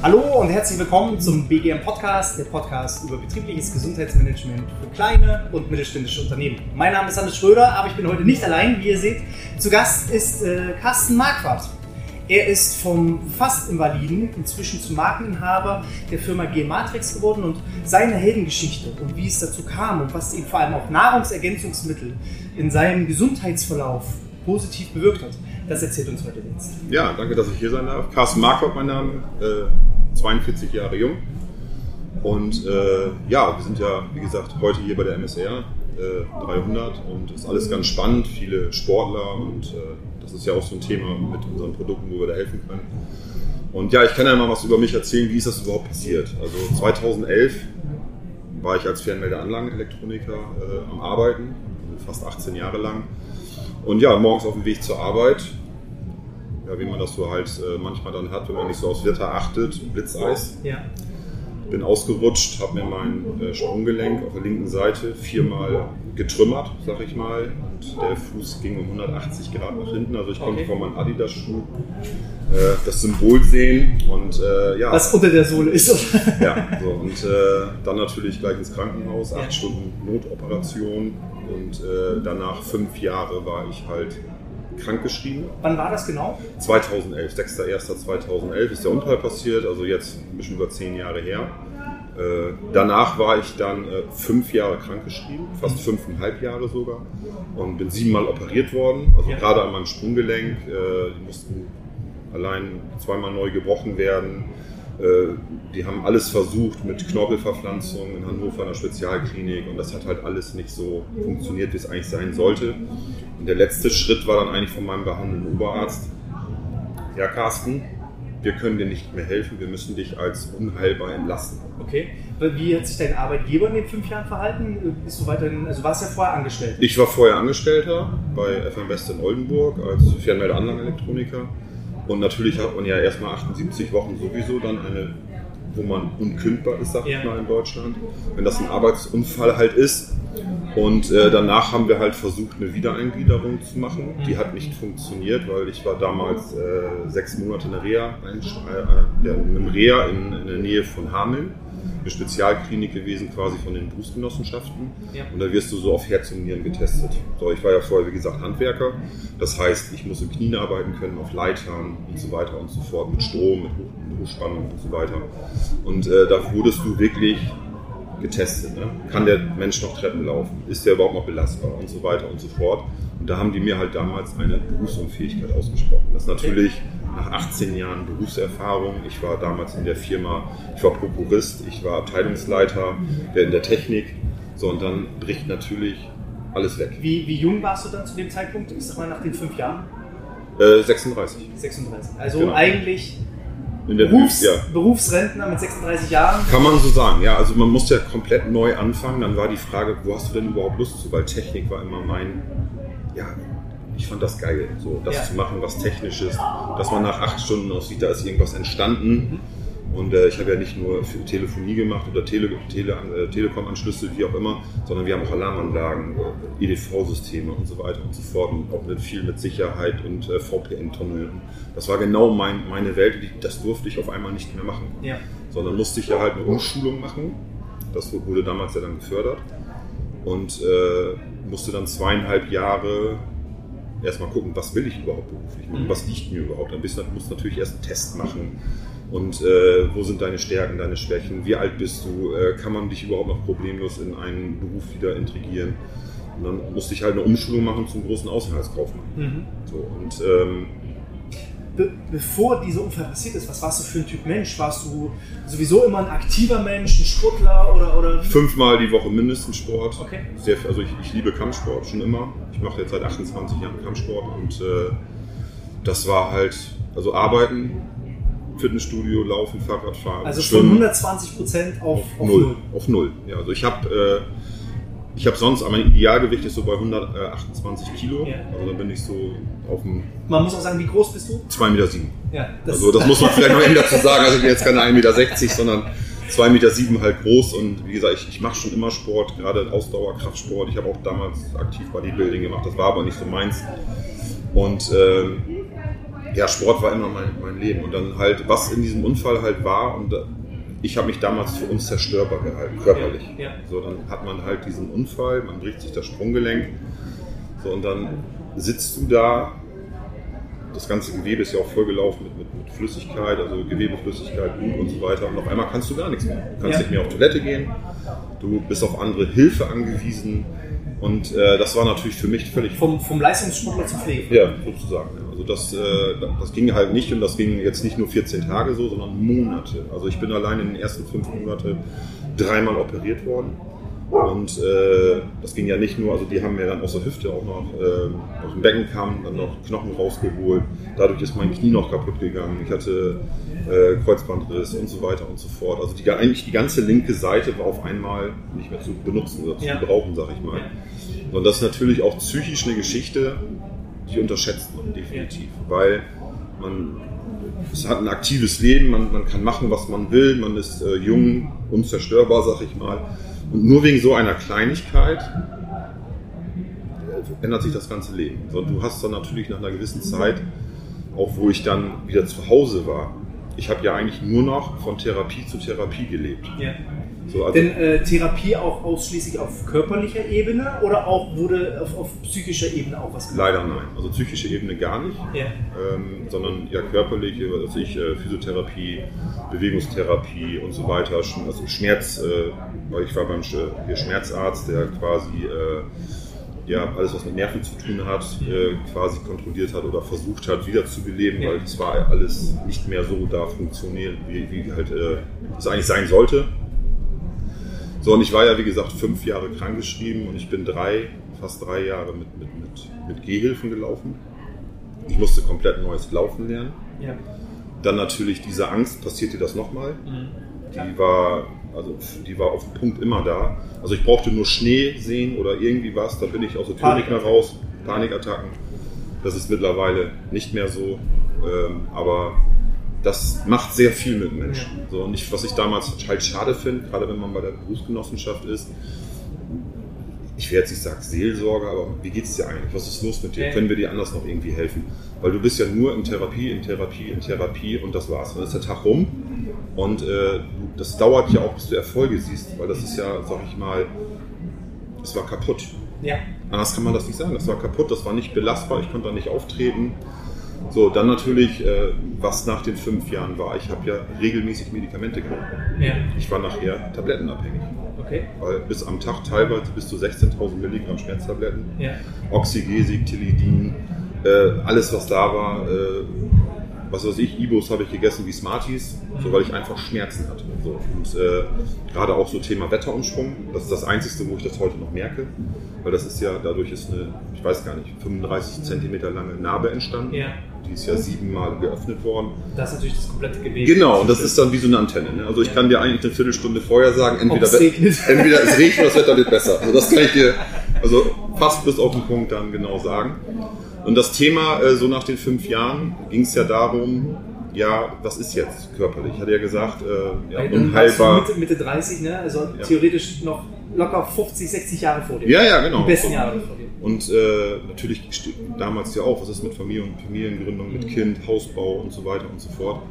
Hallo und herzlich willkommen zum BGM Podcast, der Podcast über betriebliches Gesundheitsmanagement für kleine und mittelständische Unternehmen. Mein Name ist Hannes Schröder, aber ich bin heute nicht allein, wie ihr seht. Zu Gast ist äh, Carsten Marquardt. Er ist vom fast Invaliden inzwischen zum Markeninhaber der Firma G-Matrix geworden und seine Heldengeschichte und wie es dazu kam und was eben vor allem auch Nahrungsergänzungsmittel in seinem Gesundheitsverlauf positiv bewirkt hat, das erzählt uns heute jetzt. Ja, danke, dass ich hier sein darf. Carsten Markov, mein Name, äh, 42 Jahre jung. Und äh, ja, wir sind ja, wie gesagt, heute hier bei der MSR äh, 300 und ist alles ganz spannend, viele Sportler und äh, das ist ja auch so ein Thema mit unseren Produkten, wo wir da helfen können. Und ja, ich kann ja mal was über mich erzählen, wie ist das überhaupt passiert. Also 2011 war ich als Fernmeldeanlagenelektroniker äh, am Arbeiten, fast 18 Jahre lang. Und ja, morgens auf dem Weg zur Arbeit, ja, wie man das so halt äh, manchmal dann hat, wenn man nicht so aufs Wetter achtet, Blitzeis. Ja. Bin ausgerutscht, habe mir mein äh, Sprunggelenk auf der linken Seite viermal getrümmert, sag ich mal. Und der Fuß ging um 180 Grad nach hinten. Also ich konnte Okay. von meinem Adidas-Schuh äh, das Symbol sehen. Und äh, ja, Was unter der Sohle ist. ja, so, und äh, dann natürlich gleich ins Krankenhaus, acht Ja. Stunden Notoperation und äh, danach fünf Jahre war ich halt krankgeschrieben. Wann war das genau? 2011, 6.1.2011 ist der Unfall passiert, also jetzt ein bisschen über zehn Jahre her. Äh, danach war ich dann äh, fünf Jahre krankgeschrieben, fast fünfeinhalb Jahre sogar, und bin siebenmal operiert worden. Also Ja. gerade an meinem Sprunggelenk, äh, die mussten allein zweimal neu gebrochen werden. Die haben alles versucht mit Knorpelverpflanzung in Hannover in der Spezialklinik und das hat halt alles nicht so funktioniert, wie es eigentlich sein sollte. Und der letzte Schritt war dann eigentlich von meinem behandelnden Oberarzt, ja Carsten, wir können dir nicht mehr helfen, wir müssen dich als unheilbar entlassen. Okay. Wie hat sich dein Arbeitgeber in den fünf Jahren verhalten? Bist du weiterhin, also warst ja vorher angestellt. Ich war vorher Angestellter bei FM West in Oldenburg als Fernmeldeanlagenelektroniker. Und natürlich hat man ja erstmal 78 Wochen sowieso dann eine, wo man unkündbar ist, sag Ja. ich mal, in Deutschland. Wenn das ein Arbeitsunfall halt ist. Und äh, danach haben wir halt versucht, eine Wiedereingliederung zu machen. Die hat nicht funktioniert, weil ich war damals äh, sechs Monate in der Reha, äh, ja, in einem Reha in, in der Nähe von Hameln. Eine Spezialklinik gewesen, quasi von den Berufsgenossenschaften. Ja. Und da wirst du so auf Herz und Nieren getestet. So, ich war ja vorher, wie gesagt, Handwerker. Das heißt, ich muss im Knien arbeiten können, auf Leitern und so weiter und so fort, mit Strom, mit Hoch- mit Hochspannung und so weiter. Und äh, da wurdest du wirklich getestet. Ne? Kann der Mensch noch Treppen laufen? Ist der überhaupt noch belastbar? Und so weiter und so fort. Und da haben die mir halt damals eine Berufsunfähigkeit ausgesprochen. Das ist natürlich nach 18 Jahren Berufserfahrung. Ich war damals in der Firma, ich war Prokurist, ich war Abteilungsleiter der in der Technik. So, und dann bricht natürlich alles weg. Wie, wie jung warst du dann zu dem Zeitpunkt? Ich sag mal nach den fünf Jahren? Äh, 36. 36. Also Genau. eigentlich Berufs, ja. Berufsrentner mit 36 Jahren. Kann man so sagen, ja. Also man musste ja komplett neu anfangen. Dann war die Frage, wo hast du denn überhaupt Lust zu? Weil Technik war immer mein, ja, ich fand das geil, so das Ja. zu machen, was technisch ist. Dass man nach acht Stunden aussieht, da ist irgendwas entstanden. Und äh, ich habe ja nicht nur für Telefonie gemacht oder Tele, Tele, äh, Telekom-Anschlüsse, wie auch immer, sondern wir haben auch Alarmanlagen, äh, EDV-Systeme und so weiter und so fort. Und auch mit viel mit Sicherheit und äh, VPN-Tunnel. Das war genau mein, meine Welt. Das durfte ich auf einmal nicht mehr machen Ja. sondern musste ich ja halt eine Umschulung machen. Das wurde damals ja dann gefördert. Und äh, musste dann zweieinhalb Jahre erstmal gucken, was will ich überhaupt beruflich machen, Mhm. was liegt mir überhaupt. Dann musst du natürlich erst einen Test machen. Und äh, wo sind deine Stärken, deine Schwächen, wie alt bist du, äh, kann man dich überhaupt noch problemlos in einen Beruf wieder integrieren. Und dann musste ich halt eine Umschulung machen zum großen Außenhandelskaufmann. Mhm. So, und ähm, Be bevor dieser Unfall passiert ist, was warst du für ein Typ Mensch? Warst du sowieso immer ein aktiver Mensch, ein Sportler oder, oder fünfmal die Woche mindestens Sport. Okay. Sehr, also ich, ich liebe Kampfsport schon immer. Ich mache jetzt seit 28 Jahren Kampfsport und äh, das war halt, also arbeiten, Fitnessstudio, Laufen, Fahrradfahren, Also von 120 Prozent auf, auf null. null. Auf null. Ja, also ich habe äh, ich habe sonst, mein Idealgewicht ist so bei 128 Kilo. Ja. Also da bin ich so auf dem Man muss auch sagen, wie groß bist du? 2,7 Meter. Sieben. Ja, Also das muss man vielleicht noch eben dazu sagen. Also ich bin jetzt keine 1,60 Meter, sondern 2,7 Meter sieben halt groß und wie gesagt, ich, ich mache schon immer Sport, gerade Ausdauer, Kraftsport. Ich habe auch damals aktiv Bodybuilding gemacht, das war aber nicht so meins. Und ähm, ja, Sport war immer mein, mein Leben. Und dann halt, was in diesem Unfall halt war, und ich habe mich damals für unzerstörbar gehalten, körperlich. Ja, ja. So, dann hat man halt diesen Unfall, man bricht sich das Sprunggelenk. So, und dann sitzt du da, das ganze Gewebe ist ja auch vollgelaufen mit, mit, mit Flüssigkeit, also Gewebeflüssigkeit, Blut und so weiter. Und auf einmal kannst du gar nichts mehr. Du kannst Ja. nicht mehr auf Toilette gehen, du bist auf andere Hilfe angewiesen. Und äh, das war natürlich für mich völlig Vom, vom Leistungssportler zum Pflege. ja, sozusagen. Also das, äh, das ging halt nicht und das ging jetzt nicht nur 14 Tage so, sondern Monate. Also ich bin allein in den ersten fünf Monaten dreimal operiert worden. Und äh, das ging ja nicht nur, also die haben mir dann aus der Hüfte auch noch, ähm, aus dem Beckenkamm dann noch Knochen rausgeholt. Dadurch ist mein Knie noch kaputt gegangen. Ich hatte äh, Kreuzbandriss und so weiter und so fort. Also die, eigentlich die ganze linke Seite war auf einmal nicht mehr zu benutzen oder zu Ja. gebrauchen, sag ich mal. Und das ist natürlich auch psychisch eine Geschichte, die unterschätzt man definitiv, weil man es hat ein aktives Leben, man, man kann machen, was man will, man ist äh, jung, unzerstörbar, sag ich mal. Und nur wegen so einer Kleinigkeit äh, ändert sich das ganze Leben. So, du hast dann natürlich nach einer gewissen Zeit, auch wo ich dann wieder zu Hause war, ich habe ja eigentlich nur noch von Therapie zu Therapie gelebt. Ja. So, also, Denn äh, Therapie auch ausschließlich auf körperlicher Ebene oder auch wurde auf, auf psychischer Ebene auch was gemacht? leider nein. Also psychische Ebene gar nicht. Ja. ähm, sondern ja körperliche, also ich, äh, Physiotherapie, Bewegungstherapie und so weiter. Also Schmerz, äh, weil ich war beim Sch Schmerzarzt, der quasi äh, ja, alles, was mit Nerven zu tun hat, äh, quasi kontrolliert hat oder versucht hat, wiederzubeleben, Ja. weil es war alles nicht mehr so da funktioniert, wie, wie halt äh, es eigentlich sein sollte. So, und ich war ja, wie gesagt, fünf Jahre krankgeschrieben und ich bin drei, fast drei Jahre mit, mit, mit, mit Gehhilfen gelaufen. Ich musste komplett neues Laufen lernen. Ja. Dann natürlich diese Angst, passiert dir das nochmal? Mhm. Die war, also die war auf dem Punkt immer da. Also ich brauchte nur Schnee sehen oder irgendwie was, da bin ich aus der Tür nicht mehr raus. Panikattacken. Das ist mittlerweile nicht mehr so. Ähm, aber das macht sehr viel mit Menschen. So, und ich, was ich damals halt schade finde, gerade wenn man bei der Berufsgenossenschaft ist, ich werde jetzt nicht sagen Seelsorge, aber wie geht es dir eigentlich? Was ist los mit dir? Ja. Können wir dir anders noch irgendwie helfen? Weil du bist ja nur in Therapie, in Therapie, in Therapie und das war's. Dann ist der Tag rum und äh, das dauert ja auch, bis du Erfolge siehst, weil das ist ja, sag ich mal, es war kaputt. Ja. Anders kann man das nicht sagen. Das war kaputt, das war nicht belastbar, ich konnte da nicht auftreten. So, dann natürlich, äh, was nach den fünf Jahren war. Ich habe ja regelmäßig Medikamente genommen. Ja. Ich war nachher tablettenabhängig. Okay. Weil bis am Tag teilweise bis zu 16.000 Milligramm Schmerztabletten. Ja. Oxygesik, Tilidin, äh, alles was da war. Äh, was weiß ich, Ibos habe ich gegessen wie Smarties, so weil ich einfach Schmerzen hatte. So. Und äh, gerade auch so Thema Wetterumschwung, das ist das Einzige, wo ich das heute noch merke. Weil das ist ja, dadurch ist eine, ich weiß gar nicht, 35 Zentimeter lange Narbe entstanden. Ja. Die ist ja siebenmal geöffnet worden. Das ist natürlich das komplette Gewebe. Genau, und das ist dann wie so eine Antenne. Ne? Also ich kann dir eigentlich eine Viertelstunde vorher sagen, entweder, es regnet. entweder es regnet oder das Wetter wird besser. Also das kann ich dir also fast bis auf den Punkt dann genau sagen. Und das Thema, äh, so nach den fünf Jahren, ging es ja darum, ja, was ist jetzt körperlich? Ich hatte ja gesagt, äh, ja, unheilbar. Mitte, Mitte 30, ne? Also Ja. theoretisch noch locker 50, 60 Jahre vor dir. Ja, ja, genau. Die besten Jahre vor dir. Und äh, natürlich damals ja auch, was ist mit Familie und Familiengründung, mit Kind, Hausbau und so weiter und so fort.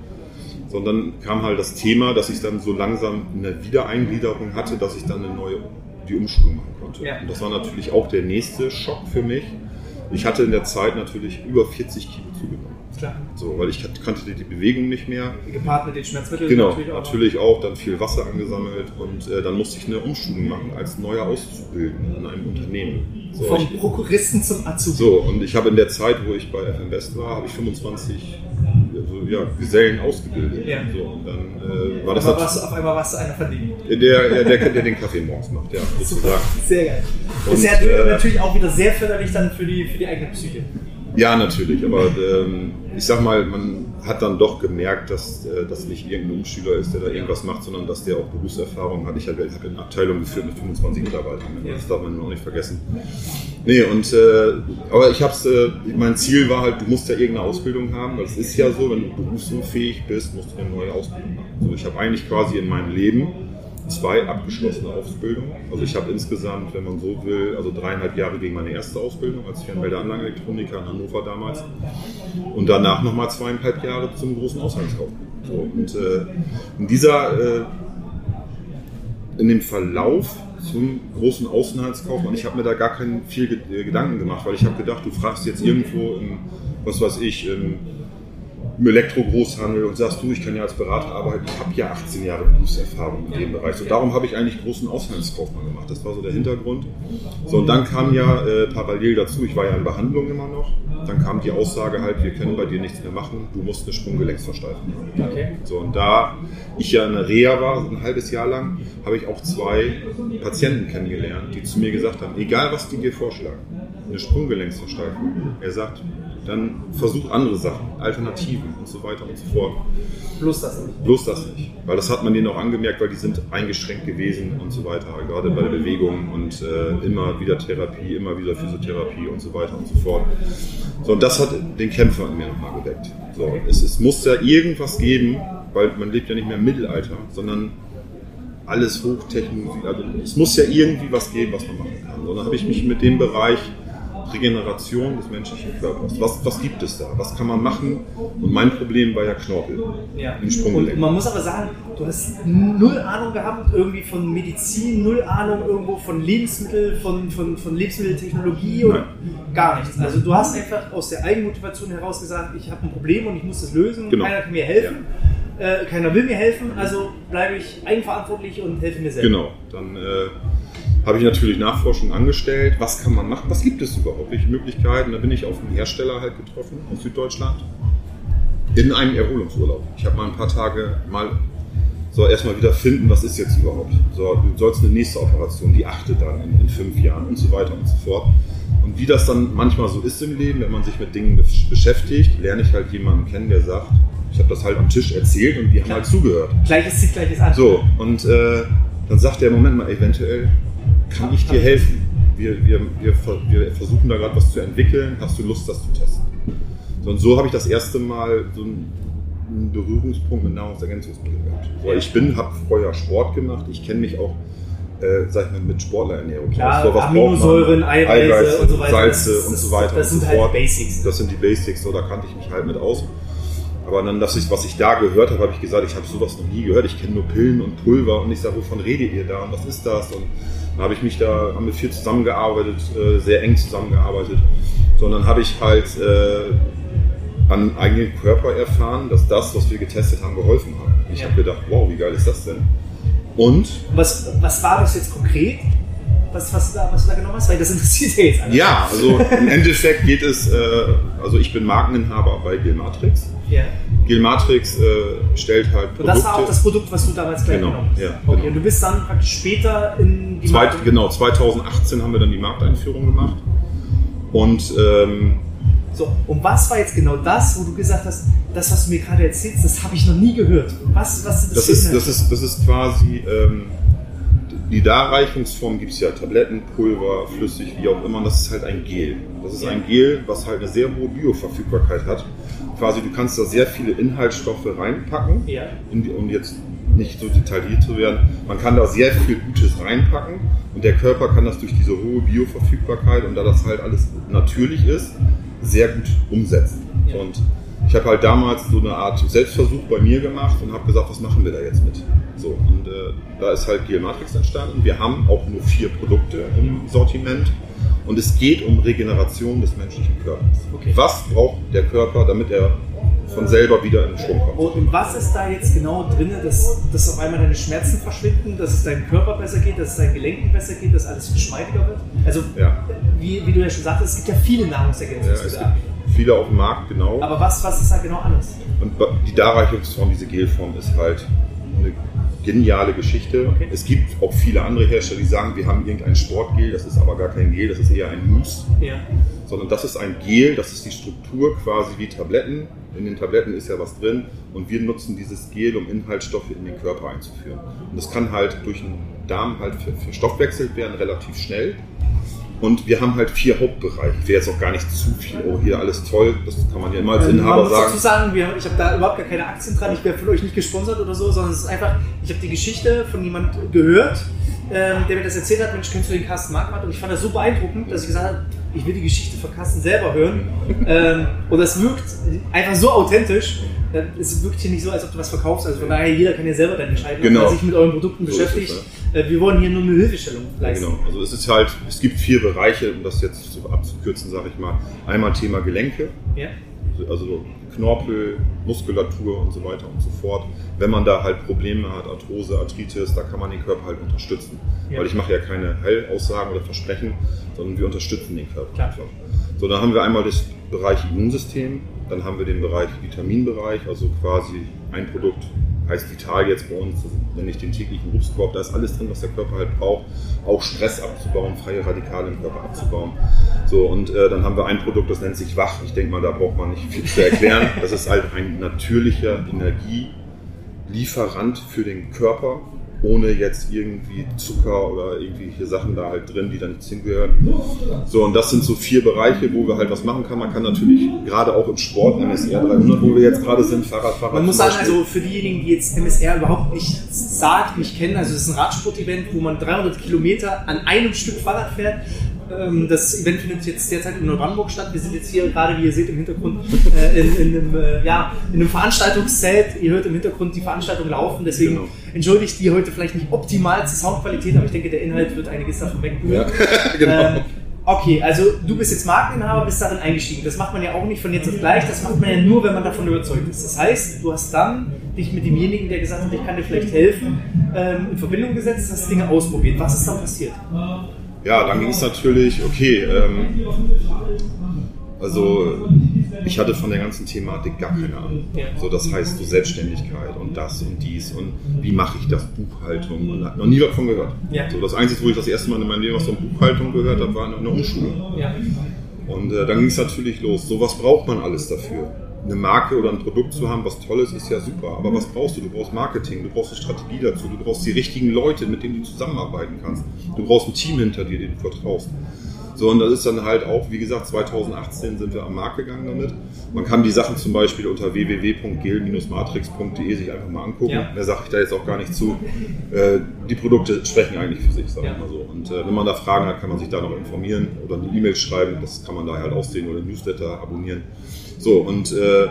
So, und dann kam halt das Thema, dass ich dann so langsam eine Wiedereingliederung hatte, dass ich dann eine neue die Umschulung machen konnte. Ja. Und das war natürlich auch der nächste Schock für mich. Ich hatte in der Zeit natürlich über 40 Kilo zugenommen. Klar. So, weil ich kannte die Bewegung nicht mehr. Gepaart mit den Schmerzmitteln Genau, natürlich natürlich auch. auch, dann viel Wasser angesammelt und äh, dann musste ich eine Umschulung machen als neuer Auszubildender in einem Unternehmen. So, Vom ich, Prokuristen zum Azubi. so, und ich habe in der Zeit, wo ich bei FM West war, habe ich 25 also, ja, Gesellen ausgebildet. Ja. So, und dann äh, war das Aber nat- warst auf einmal warst du einer von denen. der, der, der, der den Kaffee morgens macht, ja, sozusagen. Sehr geil. Und, ist ja äh, natürlich auch wieder sehr förderlich dann für die, für die eigene Psyche. Ja, natürlich, aber ähm, ich sag mal, man hat dann doch gemerkt, dass äh, das nicht irgendein Umschüler ist, der da irgendwas macht, sondern dass der auch Berufserfahrung hat. Ich habe hab eine Abteilung geführt mit 25 Mitarbeitern, Ja. das darf man auch nicht vergessen. Nee, und äh, aber ich hab's, äh, mein Ziel war halt, du musst ja irgendeine Ausbildung haben, weil es ist ja so, wenn du berufsunfähig bist, musst du eine neue Ausbildung machen. So, ich habe eigentlich quasi in meinem Leben zwei abgeschlossene Ausbildungen. Also ich habe insgesamt, wenn man so will, also dreieinhalb Jahre gegen meine erste Ausbildung als Fernmeldeanlagenelektroniker in Hannover damals. Und danach nochmal zweieinhalb Jahre zum großen Auslandskauf. So, und äh, in dieser, äh, in dem Verlauf zum großen Außenhandelskaufmann, ich habe mir da gar keinen viel Gedanken gemacht, weil ich habe gedacht, du fragst jetzt irgendwo im, was weiß ich, im im Elektro-Großhandel und sagst du, ich kann ja als Berater arbeiten, ich habe ja 18 Jahre Berufserfahrung in dem Bereich. So, darum habe ich eigentlich großen Auslandskaufmann gemacht. Das war so der Hintergrund. So, und dann kam ja äh, parallel dazu, ich war ja in Behandlung immer noch, dann kam die Aussage halt, wir können bei dir nichts mehr machen, du musst eine Sprunggelenksversteifung machen. Okay. So, und da ich ja in der Reha war, ein halbes Jahr lang, habe ich auch zwei Patienten kennengelernt, die zu mir gesagt haben, egal was die dir vorschlagen, eine Sprunggelenksversteifung. Er sagt, dann versuch andere Sachen, Alternativen und so weiter und so fort. Bloß das nicht. Bloß das nicht. Weil das hat man denen auch angemerkt, weil die sind eingeschränkt gewesen und so weiter, gerade bei der Bewegung und äh, immer wieder Therapie, immer wieder Physiotherapie und so weiter und so fort. So, und das hat den Kämpfer in mir nochmal geweckt. So, es, es muss ja irgendwas geben, weil man lebt ja nicht mehr im Mittelalter, sondern alles Hochtechnologie. Also es muss ja irgendwie was geben, was man machen kann. So, dann habe ich mich mit dem Bereich Regeneration des menschlichen Körpers. Was, was gibt es da? Was kann man machen? Und mein Problem war ja Knorpel ja. im Sprunggelenk. Und man muss aber sagen, du hast null Ahnung gehabt irgendwie von Medizin, null Ahnung irgendwo von Lebensmitteln, von, von, von Lebensmitteltechnologie oder Nein. gar nichts. Also du hast einfach aus der Eigenmotivation heraus gesagt, ich habe ein Problem und ich muss es lösen, genau. keiner kann mir helfen. Ja. Äh, keiner will mir helfen, also bleibe ich eigenverantwortlich und helfe mir selbst. Genau, dann äh, habe ich natürlich Nachforschung angestellt. Was kann man machen? Was gibt es überhaupt? Welche Möglichkeiten? Da bin ich auf einen Hersteller halt getroffen aus Süddeutschland in einem Erholungsurlaub. Ich habe mal ein paar Tage mal so erstmal wieder finden, was ist jetzt überhaupt. So, du sollst eine nächste Operation, die achte dann in, in fünf Jahren und so weiter und so fort. Und wie das dann manchmal so ist im Leben, wenn man sich mit Dingen beschäftigt, lerne ich halt jemanden kennen, der sagt, ich habe das halt am Tisch erzählt und die haben halt zugehört. Gleiches zieht gleiches an. So, und äh, dann sagt der, Moment mal, eventuell kann ich dir helfen? Wir, wir, wir, wir versuchen da gerade was zu entwickeln. Hast du Lust, das zu testen? So, und so habe ich das erste Mal so einen Berührungspunkt mit Nahrungsergänzungsmitteln gehabt. So, ich bin, habe vorher Sport gemacht. Ich kenne mich auch äh, sag ich mal, mit Sportlerernährung Klar, so, was Aminosäuren, Eiweiße, Eiweiße und so weiter. Salze das, und so weiter. Das sind so halt die Basics. Das sind die Basics, so, da kannte ich mich halt mit aus. Aber dann, dass ich, was ich da gehört habe, habe ich gesagt, ich habe sowas noch nie gehört. Ich kenne nur Pillen und Pulver und ich sage, wovon redet ihr da und was ist das? Und dann habe ich mich da, haben wir viel zusammengearbeitet, äh, sehr eng zusammengearbeitet. Sondern habe ich halt äh, an eigenen Körper erfahren, dass das, was wir getestet haben, geholfen hat. Ich ja. habe gedacht, wow, wie geil ist das denn? Und? Was, was war das jetzt konkret? Was, was, du da, was du da genommen hast? Weil das interessiert ja jetzt alle. Ja, also im Endeffekt geht es, äh, also ich bin Markeninhaber bei Gilmatrix. Ja. Gilmatrix äh, stellt halt Produkte. Und das war auch das Produkt, was du damals gleich genau, genommen hast. Ja, okay, genau. und du bist dann praktisch später in die Zweit, Genau, 2018 haben wir dann die Markteinführung gemacht. Und ähm, so, und was war jetzt genau das, wo du gesagt hast, das, was du mir gerade erzählst, das habe ich noch nie gehört? Was, was das, das ist, das ist Das ist quasi ähm, die Darreichungsform gibt es ja Tabletten, Pulver, flüssig, wie auch immer. Und das ist halt ein Gel. Das ist ein Gel, was halt eine sehr hohe Bioverfügbarkeit hat. Quasi, du kannst da sehr viele Inhaltsstoffe reinpacken, ja. die, um jetzt nicht so detailliert zu werden. Man kann da sehr viel Gutes reinpacken und der Körper kann das durch diese hohe Bioverfügbarkeit und da das halt alles natürlich ist, sehr gut umsetzen. Ja. Und ich habe halt damals so eine Art Selbstversuch bei mir gemacht und habe gesagt, was machen wir da jetzt mit? So, und äh, da ist halt Geomatrix entstanden. Wir haben auch nur vier Produkte im Sortiment und es geht um Regeneration des menschlichen Körpers. Okay. Was braucht der Körper, damit er von selber wieder in den Schwung kommt? Und was ist da jetzt genau drin, dass, dass auf einmal deine Schmerzen verschwinden, dass es deinem Körper besser geht, dass es deinen Gelenken besser geht, dass alles geschmeidiger wird? Also, ja. wie, wie, du ja schon sagtest, es gibt ja viele Nahrungsergänzungsmittel. Ja, viele auf dem Markt, genau. Aber was, was ist da genau anders? Und die Darreichungsform, diese Gelform, ist halt eine geniale Geschichte. Okay. Es gibt auch viele andere Hersteller, die sagen, wir haben irgendein Sportgel, das ist aber gar kein Gel, das ist eher ein Mousse. Ja. Sondern das ist ein Gel, das ist die Struktur quasi wie Tabletten. In den Tabletten ist ja was drin und wir nutzen dieses Gel, um Inhaltsstoffe in den Körper einzuführen. Und das kann halt durch den Darm halt verstoffwechselt werden, relativ schnell. Und wir haben halt vier Hauptbereiche. Ich will jetzt auch gar nicht zu viel, oh, hier alles toll, das kann man ja immer als Ähm, Inhaber man muss sagen. dazu sagen, wir, ich habe da überhaupt gar keine Aktien dran, ich werde von euch nicht gesponsert oder so, sondern es ist einfach, ich habe die Geschichte von jemand gehört, ähm, der mir das erzählt hat, Mensch, kennst du den Carsten Marquardt? Und ich fand das so beeindruckend, dass ich gesagt habe, ich will die Geschichte von Carsten selber hören. ähm, und das wirkt einfach so authentisch. äh, Es wirkt hier nicht so, als ob du was verkaufst. Also von daher, jeder kann ja selber dann entscheiden, Genau. ob er sich mit euren Produkten So es, beschäftigt. Äh, Wir wollen hier nur eine Hilfestellung Ja, leisten. genau. Also es ist halt, es gibt vier Bereiche, um das jetzt abzukürzen, sage ich mal. Einmal Thema Gelenke, Ja? also Knorpel, Muskulatur und so weiter und so fort. Wenn man da halt Probleme hat, Arthrose, Arthritis, da kann man den Körper halt unterstützen. Ja. Weil ich mache ja keine Heilaussagen oder Versprechen, sondern wir unterstützen den Körper Klar. einfach. So, dann haben wir einmal das Bereich Immunsystem, dann haben wir den Bereich Vitaminbereich, also quasi ein Produkt heißt Vital jetzt bei uns, nenne ich den täglichen Obstkorb, da ist alles drin, was der Körper halt braucht, auch Stress abzubauen, freie Radikale im Körper abzubauen. So, und äh, dann haben wir ein Produkt, das nennt sich Wach. Ich denke mal, da braucht man nicht viel zu erklären. Das ist halt ein natürlicher Energielieferant für den Körper, ohne jetzt irgendwie Zucker oder irgendwelche Sachen da halt drin, die da nichts hingehören. So, und das sind so vier Bereiche, wo wir halt was machen kann. Man kann natürlich gerade auch im Sport, MSR 300, wo wir jetzt gerade sind, Fahrradfahrer. Man muss sagen, also für diejenigen, die jetzt MSR überhaupt nicht sagt, nicht kennen, also es ist ein Radsport-Event, wo man 300 Kilometer an einem Stück Fahrrad fährt. Ähm, Das Event findet jetzt derzeit in Neubrandenburg statt. Wir sind jetzt hier gerade, wie ihr seht, im Hintergrund äh, in, in, einem, äh, ja, in einem Veranstaltungszelt. Ihr hört im Hintergrund die Veranstaltung laufen. Deswegen Genau. Entschuldigt die heute vielleicht nicht optimalste Soundqualität, aber ich denke, der Inhalt wird einiges davon wegbringen. Ja, genau. Ähm, okay, also du bist jetzt Markeninhaber, bist darin eingestiegen. Das macht man ja auch nicht von jetzt auf gleich, das macht man ja nur, wenn man davon überzeugt ist. Das heißt, du hast dann dich mit demjenigen, der gesagt hat, ich kann dir vielleicht helfen, ähm, in Verbindung gesetzt, hast Dinge ausprobiert. Was ist dann passiert? Ja, dann ging es natürlich, okay, ähm, also ich hatte von der ganzen Thematik gar keine Ahnung. So, das heißt so Selbstständigkeit und das und dies und wie mache ich das, Buchhaltung und hat noch nie davon gehört. So, das Einzige, wo ich das erste Mal in meinem Leben was von Buchhaltung gehört habe, war eine Umschulung. Ja. Und äh, dann ging es natürlich los. So was braucht man alles dafür. Eine Marke oder ein Produkt zu haben, was Tolles, ist ja super. Aber was brauchst du? Du brauchst Marketing, du brauchst eine Strategie dazu, du brauchst die richtigen Leute, mit denen du zusammenarbeiten kannst. Du brauchst ein Team hinter dir, dem du vertraust. So, und das ist dann halt auch, wie gesagt, 2018 sind wir am Markt gegangen damit. Man kann die Sachen zum Beispiel unter www.gel-matrix.de sich einfach mal angucken. Ja. Da sage ich da jetzt auch gar nicht zu. Äh, die Produkte sprechen eigentlich für sich, sagen wir Ja. mal so. Und äh, wenn man da Fragen hat, kann man sich da noch informieren oder eine E-Mail schreiben. Das kann man da halt aussehen oder Newsletter abonnieren. So, und äh,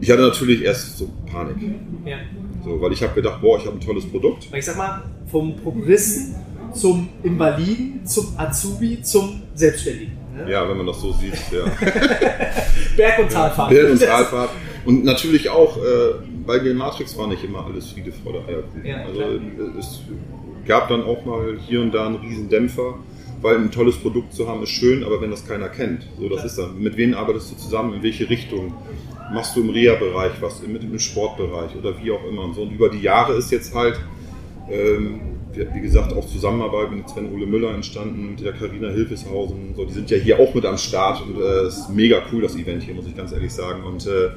ich hatte natürlich erst so Panik. ja. So, weil ich habe gedacht, boah, ich habe ein tolles Produkt. Ich sag mal, vom Prokuristen zum Invaliden, zum Azubi, zum Selbstständigen. Ne? Ja, wenn man das so sieht. Ja. Berg- und Talfahrt. Bild und Talfahrt. Und natürlich auch, äh, bei Game Matrix war nicht immer alles Friede, Freude, Eierkuchen. Ja, also äh, es gab dann auch mal hier und da einen riesen Dämpfer, weil ein tolles Produkt zu haben ist schön, aber wenn das keiner kennt, so das Klar. ist dann. Mit wem arbeitest du zusammen, in welche Richtung? Machst du im Reha-Bereich was, im, im Sportbereich oder wie auch immer. Und, so. und über die Jahre ist jetzt halt, ähm, wie, gesagt, auch Zusammenarbeit mit Sven Ole Müller entstanden, mit der Carina Hilfeshausen. So, die sind ja hier auch mit am Start und äh, es ist mega cool, das Event hier, muss ich ganz ehrlich sagen. Und, äh,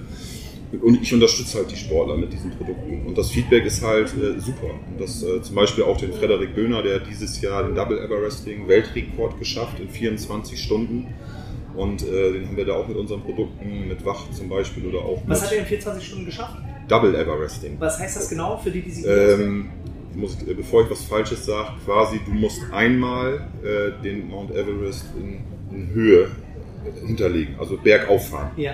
und ich unterstütze halt die Sportler mit diesen Produkten. Und das Feedback ist halt äh, super. Und das äh, zum Beispiel auch den Frederik Böhner, der dieses Jahr den Double Everesting Weltrekord geschafft in 24 Stunden. Und äh, den haben wir da auch mit unseren Produkten, mit Wach zum Beispiel oder auch Was hat er in 24 Stunden geschafft? Double Everesting. Was heißt das genau für die, die sich? Ähm, ich muss, äh, bevor ich was Falsches sage, quasi du musst einmal äh, den Mount Everest in, in Höhe äh, hinterlegen, also bergauf fahren. Ja.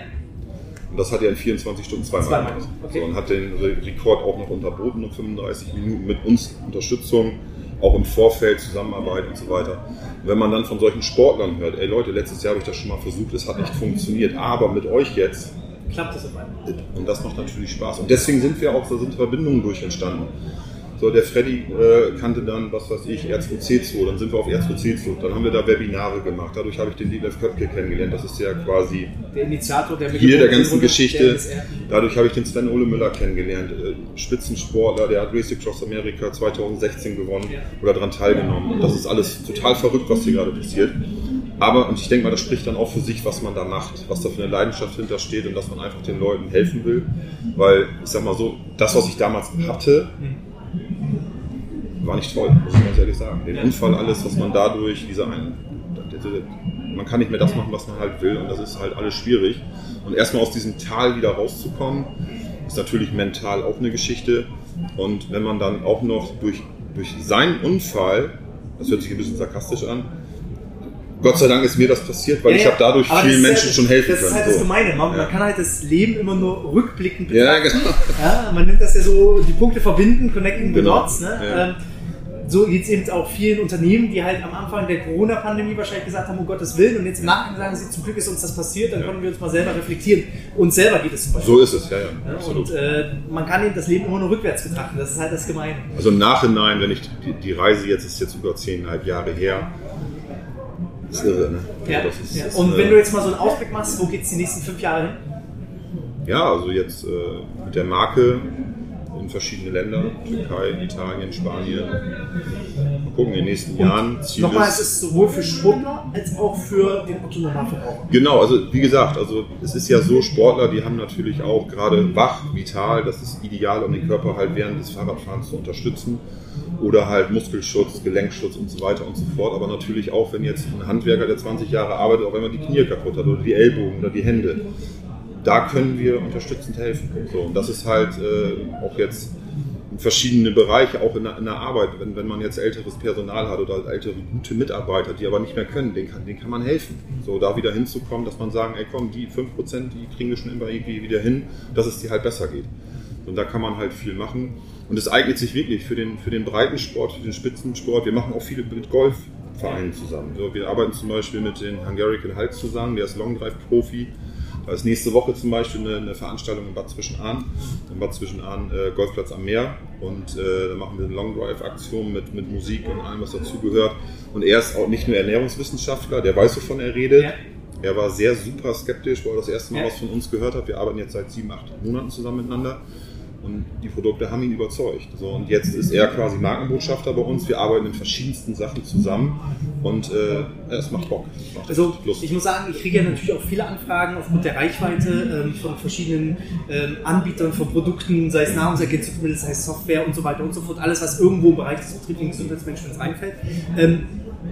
Und das hat er in 24 Stunden zweimal, Zweimal, gemacht. okay. So, und hat den Re Rekord auch noch unterboten um 35 Minuten mit uns Unterstützung, auch im Vorfeld Zusammenarbeit und so weiter. Und wenn man dann von solchen Sportlern hört, ey Leute, letztes Jahr habe ich das schon mal versucht, es hat nicht funktioniert, aber mit euch jetzt, Klappt das auf einmal? und das macht natürlich Spaß. Und deswegen sind wir auch, da sind Verbindungen durch entstanden. So, der Freddy äh, kannte dann, was weiß ich, R2C2, dann sind wir auf R2C2, dann haben wir da Webinare gemacht. Dadurch habe ich den Detlef Köpke kennengelernt. Das ist ja quasi Der Initiator der hier der ganzen Geschichte. Dadurch habe ich den Sven Ole Müller kennengelernt. Äh, Spitzensportler, der hat Race Across America 2016 gewonnen Ja. oder daran teilgenommen. Und das ist alles total verrückt, was hier gerade passiert. Aber, und ich denke mal, das spricht dann auch für sich, was man da macht, was da für eine Leidenschaft hintersteht und dass man einfach den Leuten helfen will. Weil, ich sag mal so, das, was ich damals hatte, war nicht toll, muss ich ganz ehrlich sagen. Den Unfall, alles, was man dadurch, diese ein, man kann nicht mehr das machen, was man halt will und das ist halt alles schwierig. Und erstmal aus diesem Tal wieder rauszukommen, ist natürlich mental auch eine Geschichte. Und wenn man dann auch noch durch, durch seinen Unfall, das hört sich ein bisschen sarkastisch an, Gott sei Dank ist mir das passiert, weil ja, ich habe dadurch vielen Menschen ja, schon helfen können. Das ist halt so. das Gemeine. Man, ja. man, kann halt das Leben immer nur rückblickend betrachten. Ja, genau. Ja, man nennt das ja so, die Punkte verbinden, connecting the genau. dots. Ne? So geht es eben auch vielen Unternehmen, die halt am Anfang der Corona-Pandemie wahrscheinlich gesagt haben, um Gottes Willen, und jetzt im Nachhinein sagen sie, zum Glück ist uns das passiert, dann können wir uns mal selber reflektieren. Uns selber geht es zum Beispiel. So ist es, ja, ja. und äh, man kann eben das Leben immer nur rückwärts betrachten, das ist halt das Gemeine. Also im Nachhinein, wenn ich die, die Reise jetzt ist jetzt über zehneinhalb Jahre her, das ist irre, ne? Ja. Also ist, ja. Und ist, wenn äh, du jetzt mal so einen Ausblick machst, wo geht es die nächsten fünf Jahre hin? Ja, also jetzt äh, mit der Marke in verschiedene Länder, Türkei, Italien, Spanien. Mal gucken, in den nächsten Jahren. Ziel nochmal, es ist sowohl für Sportler als auch für den Otto-Normalverbraucher. Genau, also wie gesagt, also es ist ja so, Sportler, die haben natürlich auch gerade wach, vital, das ist ideal, um den Körper halt während des Fahrradfahrens zu unterstützen. Oder halt Muskelschutz, Gelenkschutz und so weiter und so fort. Aber natürlich auch, wenn jetzt ein Handwerker, der 20 Jahre arbeitet, auch wenn man die Knie kaputt hat oder die Ellbogen oder die Hände da können wir unterstützend helfen. So, und das ist halt äh, auch jetzt in verschiedene Bereiche, auch in der, in der Arbeit. Wenn, wenn man jetzt älteres Personal hat oder ältere gute Mitarbeiter, die aber nicht mehr können, denen kann, denen kann man helfen. So, da wieder hinzukommen, dass man sagen, ey komm, die 5%, die kriegen wir schon immer irgendwie wieder hin, dass es dir halt besser geht. Und da kann man halt viel machen. Und es eignet sich wirklich für den, für den Breitensport, für den Spitzensport. Wir machen auch viele mit Golfvereinen zusammen. So, wir arbeiten zum Beispiel mit den Hungarian Hulk zusammen, der ist Long Drive Profi da ist nächste Woche zum Beispiel eine, eine Veranstaltung in Bad Zwischenahn, im Bad Zwischenahn äh, Golfplatz am Meer. Und äh, da machen wir eine Long Drive-Aktion mit, mit Musik und allem, was dazugehört. Und er ist auch nicht nur Ernährungswissenschaftler, der weiß, wovon er redet. Ja. Er war sehr super skeptisch, weil er das erste Mal ja. was von uns gehört hat. Wir arbeiten jetzt seit sieben, acht Monaten zusammen miteinander. Und die Produkte haben ihn überzeugt. So, und jetzt ist er quasi Markenbotschafter bei uns. Wir arbeiten in verschiedensten Sachen zusammen und äh, es macht Bock. macht also Lust. ich muss sagen, ich kriege ja natürlich auch viele Anfragen aufgrund der Reichweite ähm, von verschiedenen ähm, Anbietern von Produkten, sei es Nahrungsergänzungsmittel, sei es Software und so weiter und so fort. Alles, was irgendwo im Bereich des betrieblichen Gesundheitsmanagements reinfällt. Ähm,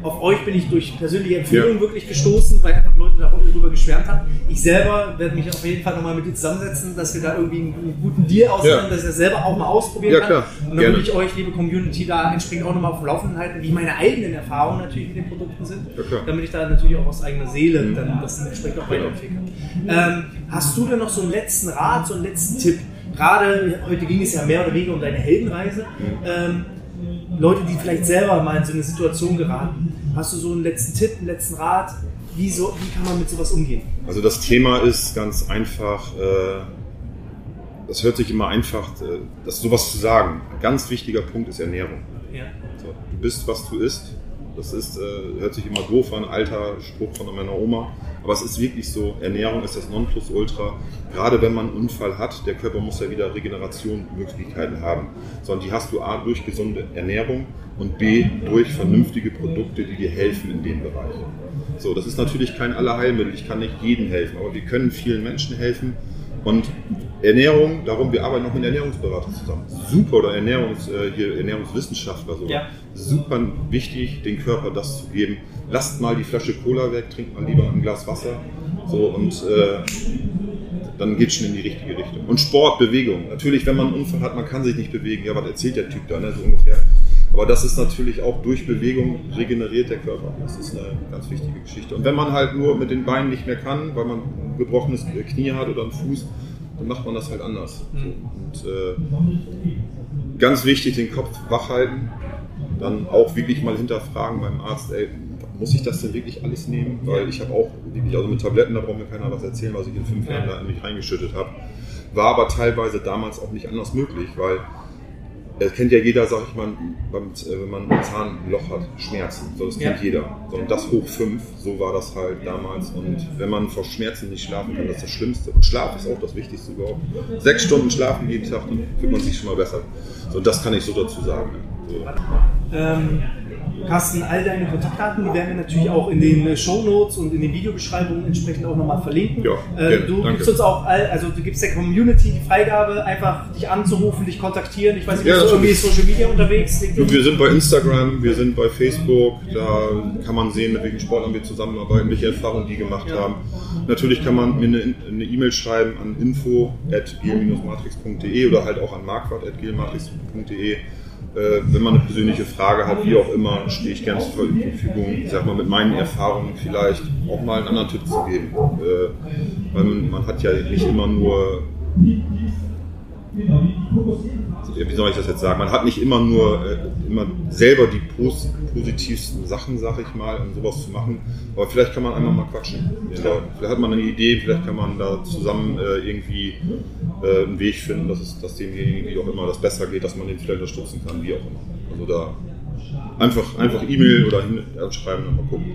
auf euch bin ich durch persönliche Empfehlungen ja. wirklich gestoßen, weil einfach Leute darüber geschwärmt haben. Ich selber werde mich auf jeden Fall nochmal mit dir zusammensetzen, dass wir da irgendwie einen, guten Deal ausmachen, ja. dass er selber auch mal ausprobieren ja, kann. Und dann würde ich euch, liebe Community, da entsprechend auch nochmal auf dem Laufenden halten, wie meine eigenen Erfahrungen natürlich mit den Produkten sind, damit ich da natürlich auch aus eigener Seele mhm. dann das entsprechend auch weiterentwickeln kann. Ähm, hast du denn noch so einen letzten Rat, so einen letzten Tipp? Gerade heute ging es ja mehr oder weniger um deine Heldenreise. Mhm. Ähm, Leute, die vielleicht selber mal in so eine Situation geraten. Hast du so einen letzten Tipp, einen letzten Rat? Wie, so, wie kann man mit sowas umgehen? Also das Thema ist ganz einfach, äh, das hört sich immer einfach, äh, das sowas zu sagen. Ein ganz wichtiger Punkt ist Ernährung. Ja. So, du bist, was du isst. Das ist, äh, hört sich immer doof an, alter Spruch von meiner Oma. Aber es ist wirklich so, Ernährung ist das Nonplusultra. Gerade wenn man einen Unfall hat, der Körper muss ja wieder Regenerationsmöglichkeiten haben. Sondern die hast du A durch gesunde Ernährung und B durch vernünftige Produkte, die dir helfen in dem Bereich. So, das ist natürlich kein Allerheilmittel, ich kann nicht jedem helfen, aber wir können vielen Menschen helfen. Und Ernährung, darum, wir arbeiten auch mit Ernährungsberatern zusammen. Super, oder Ernährungs, äh, hier Ernährungswissenschaftler. So. Ja. Super wichtig, den Körper das zu geben. Lasst mal die Flasche Cola weg, trinkt mal lieber ein Glas Wasser. So, und äh, dann geht es schon in die richtige Richtung. Und Sport, Bewegung. Natürlich, wenn man einen Unfall hat, man kann sich nicht bewegen. Ja, was erzählt der Typ da, ne? so ungefähr. Aber das ist natürlich auch durch Bewegung regeneriert der Körper. Das ist eine ganz wichtige Geschichte. Und wenn man halt nur mit den Beinen nicht mehr kann, weil man ein gebrochenes Knie hat oder einen Fuß, dann macht man das halt anders. Mhm. Und äh, ganz wichtig, den Kopf wach halten. Dann auch wirklich mal hinterfragen beim Arzt, ey, muss ich das denn wirklich alles nehmen? Weil ich habe auch wirklich, also mit Tabletten, da braucht mir keiner was erzählen, was ich in fünf Jahren da in mich reingeschüttet habe. War aber teilweise damals auch nicht anders möglich, weil das kennt ja jeder, sag ich mal, äh, wenn man ein Zahnloch hat, Schmerzen. So, das kennt ja. jeder. So, und das hoch fünf, so war das halt damals. Und wenn man vor Schmerzen nicht schlafen kann, das ist das Schlimmste. Und Schlaf ist auch das Wichtigste überhaupt. Sechs Stunden schlafen jeden Tag, dann fühlt man sich schon mal besser. So, das kann ich so dazu sagen. So. Ähm, Carsten, all deine Kontaktdaten die werden wir natürlich auch in den äh, Show Notes und in den Videobeschreibungen entsprechend auch nochmal verlinken. Ja, äh, gerne, du danke. gibst uns auch, all, also du gibst der Community die Freigabe, einfach dich anzurufen, dich kontaktieren. Ich weiß nicht, Ja, bist du irgendwie. Social Media unterwegs? Du, wir sind bei Instagram, wir sind bei Facebook, da kann man sehen, mit welchen Sportlern wir zusammenarbeiten, welche Erfahrungen die gemacht Ja. haben. Natürlich kann man mir eine E-Mail schreiben an info.gel-matrix.de oder halt auch an marquardt.gelmatrix.de. Äh, wenn man eine persönliche Frage hat, wie auch immer, stehe ich gerne zur Verfügung, ich sag mal, mit meinen Erfahrungen vielleicht auch mal einen anderen Tipp zu geben. Äh, weil man, man hat ja nicht immer nur wie soll ich das jetzt sagen? Man hat nicht immer nur äh, immer selber die pos positivsten Sachen, sag ich mal, um sowas zu machen. Aber vielleicht kann man einmal mal quatschen. Ja, vielleicht hat man eine Idee, vielleicht kann man da zusammen äh, irgendwie äh, einen Weg finden, dass es dass demjenigen wie auch immer das besser geht, dass man den vielleicht unterstützen kann, wie auch immer. Also da einfach einfach E-Mail oder hin schreiben und mal gucken.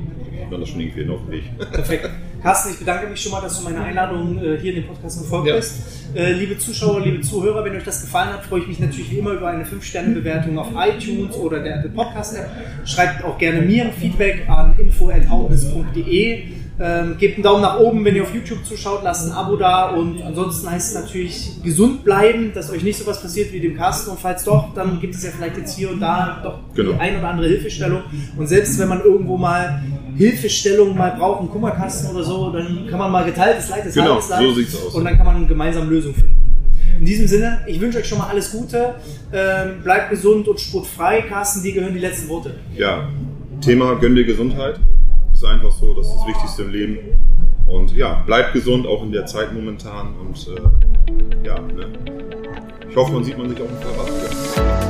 Man das schon irgendwie auf den Weg. Perfekt. Carsten, ich bedanke mich schon mal, dass du meiner Einladung äh, hier in den Podcast gefolgt Ja. bist. Äh, liebe Zuschauer, liebe Zuhörer, wenn euch das gefallen hat, freue ich mich natürlich wie immer über eine 5-Sterne-Bewertung auf iTunes oder der Apple Podcast-App. Schreibt auch gerne mir Feedback an info.outness.de. Ähm, gebt einen Daumen nach oben, wenn ihr auf YouTube zuschaut, lasst ein Abo da und ansonsten heißt es natürlich gesund bleiben, dass euch nicht so was passiert wie dem Carsten und falls doch, dann gibt es ja vielleicht jetzt hier und da doch Genau. die ein oder andere Hilfestellung und selbst wenn man irgendwo mal Hilfestellung mal braucht, einen Kummerkasten oder so, dann kann man mal geteiltes Leid ist Genau, Leid so sieht's aus. und dann kann man gemeinsam Lösungen finden. In diesem Sinne, ich wünsche euch schon mal alles Gute, ähm, bleibt gesund und sportfrei. Carsten, dir gehören die letzten Worte. Ja, Thema gönn dir Gesundheit ist einfach so, das ist das Wichtigste im Leben. Und ja, bleibt gesund, auch in der Zeit momentan. Und äh, ja, ne? ich hoffe, man sieht man sich auch im Fahrrad wieder.